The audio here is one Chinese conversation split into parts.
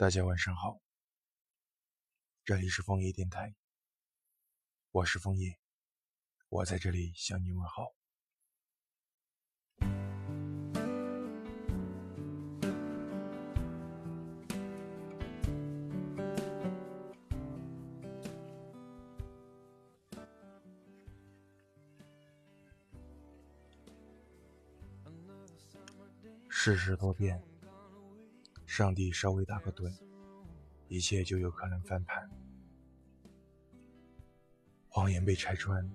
大家晚上好，这里是枫叶电台，我是枫叶，我在这里向你问好。世事多变。上帝稍微打个盹，一切就有可能翻盘。谎言被拆穿，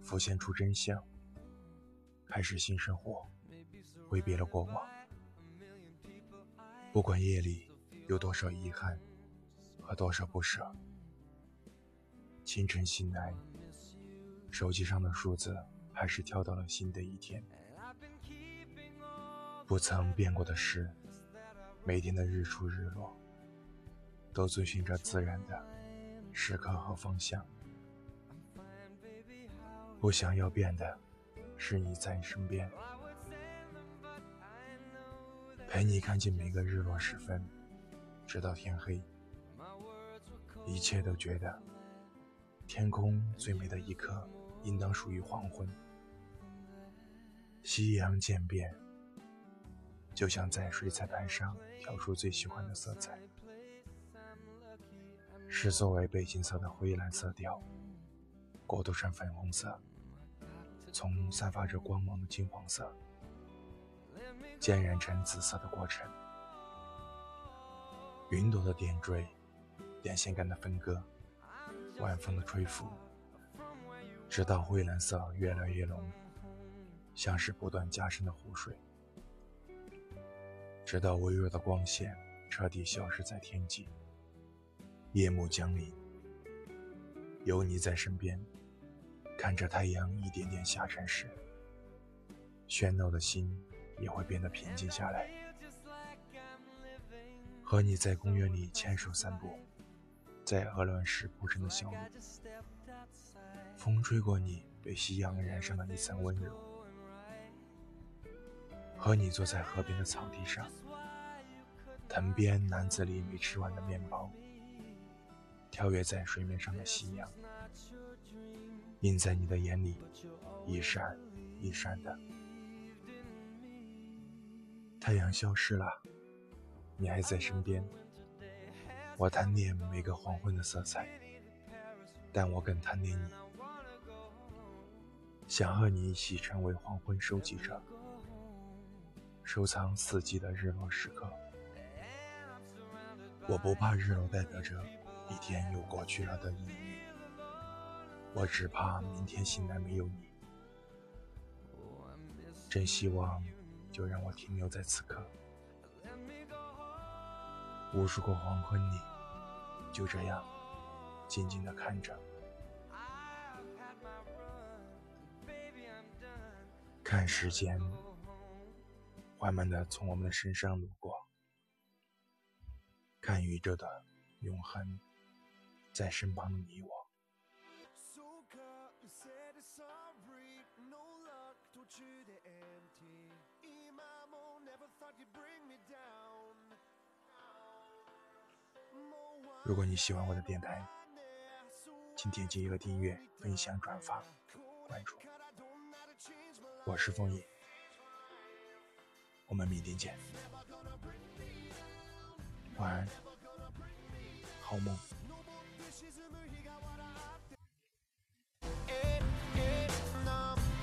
浮现出真相，开始新生活，挥别了过往。不管夜里有多少遗憾和多少不舍，清晨醒来，手机上的数字还是跳到了新的一天。不曾变过的事。每天的日出日落，都遵循着自然的时刻和方向。不想要变的，是你在身边，陪你看见每个日落时分，直到天黑。一切都觉得，天空最美的一刻，应当属于黄昏。夕阳渐变。就像在水彩盘上调出最喜欢的色彩，是作为背景色的灰蓝色调，过渡成粉红色，从散发着光芒的金黄色，渐染成紫色的过程。云朵的点缀，电线杆的分割，晚风的吹拂，直到灰蓝色越来越浓，像是不断加深的湖水。直到微弱的光线彻底消失在天际，夜幕降临，有你在身边，看着太阳一点点下沉时，喧闹的心也会变得平静下来。和你在公园里牵手散步，在鹅卵石铺成的小路，风吹过你，被夕阳染上了一层温柔。和你坐在河边的草地上，藤边篮子里没吃完的面包，跳跃在水面上的夕阳，映在你的眼里，一闪一闪的。太阳消失了，你还在身边。我贪恋每个黄昏的色彩，但我更贪恋你，想和你一起成为黄昏收集者。收藏四季的日落时刻，我不怕日落代表着一天又过去了的意义，我只怕明天醒来没有你。真希望就让我停留在此刻，无数个黄昏里，就这样静静的看着，看时间。缓慢地从我们的身上路过，看宇宙的永恒，在身旁的你我。如果你喜欢我的电台，请点击一个订阅、分享、转发、关注。我是枫叶。我们明天见，晚安，好梦。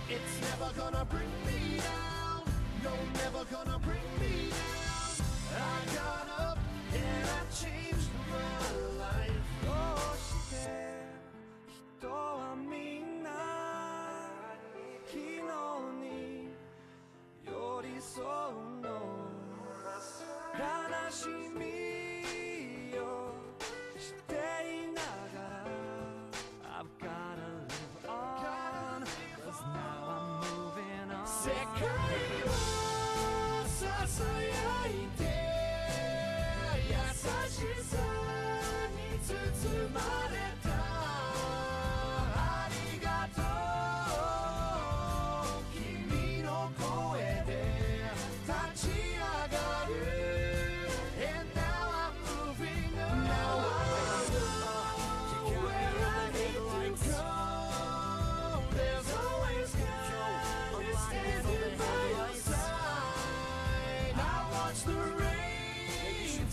It's never gonna bring me down. Never gonna bring. 理想の悲しみを知っていながら I've gotta live on Cause now I'm moving on 世界はささやいて優しさに包まれて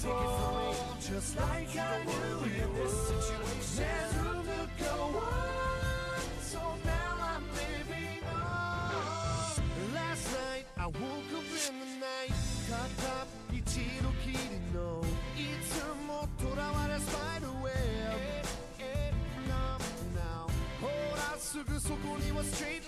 fall, just like I knew in this situation. There's room to go on, so now I'm living on. Last night I woke up in the night, 片一度きりのいつも囚われ spider web. Now, now, ほらすぐそこには straight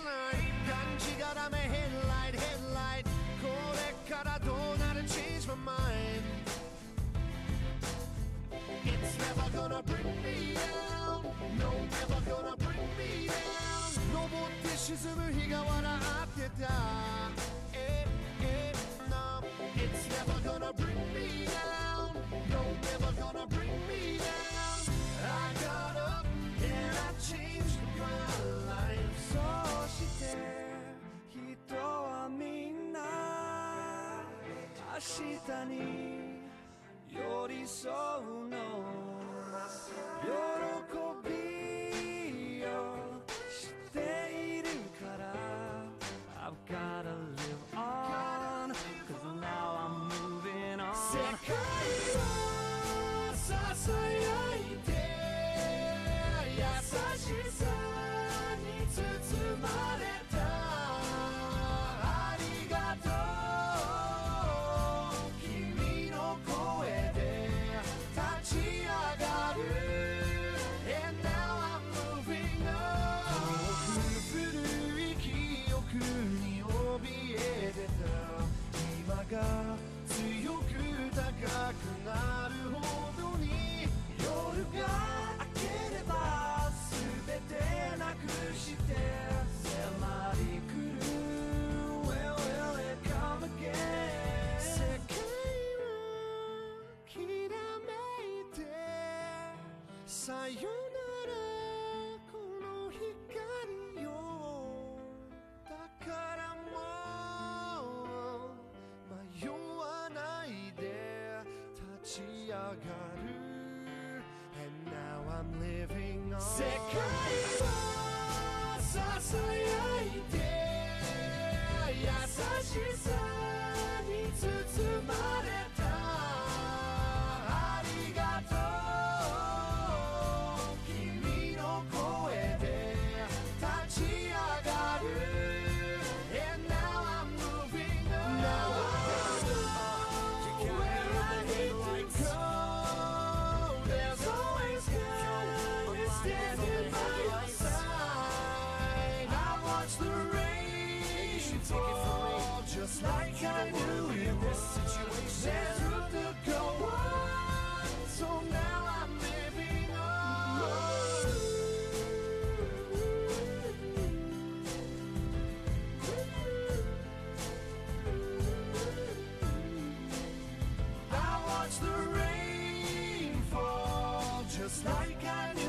明日に寄り添うの喜びをしているから I've gotta live on Cause now I'm moving on さよならこの光よだからもう迷わないで立ち上がる And now I'm living on 世界はささやいて優しさに包まれ just like I do.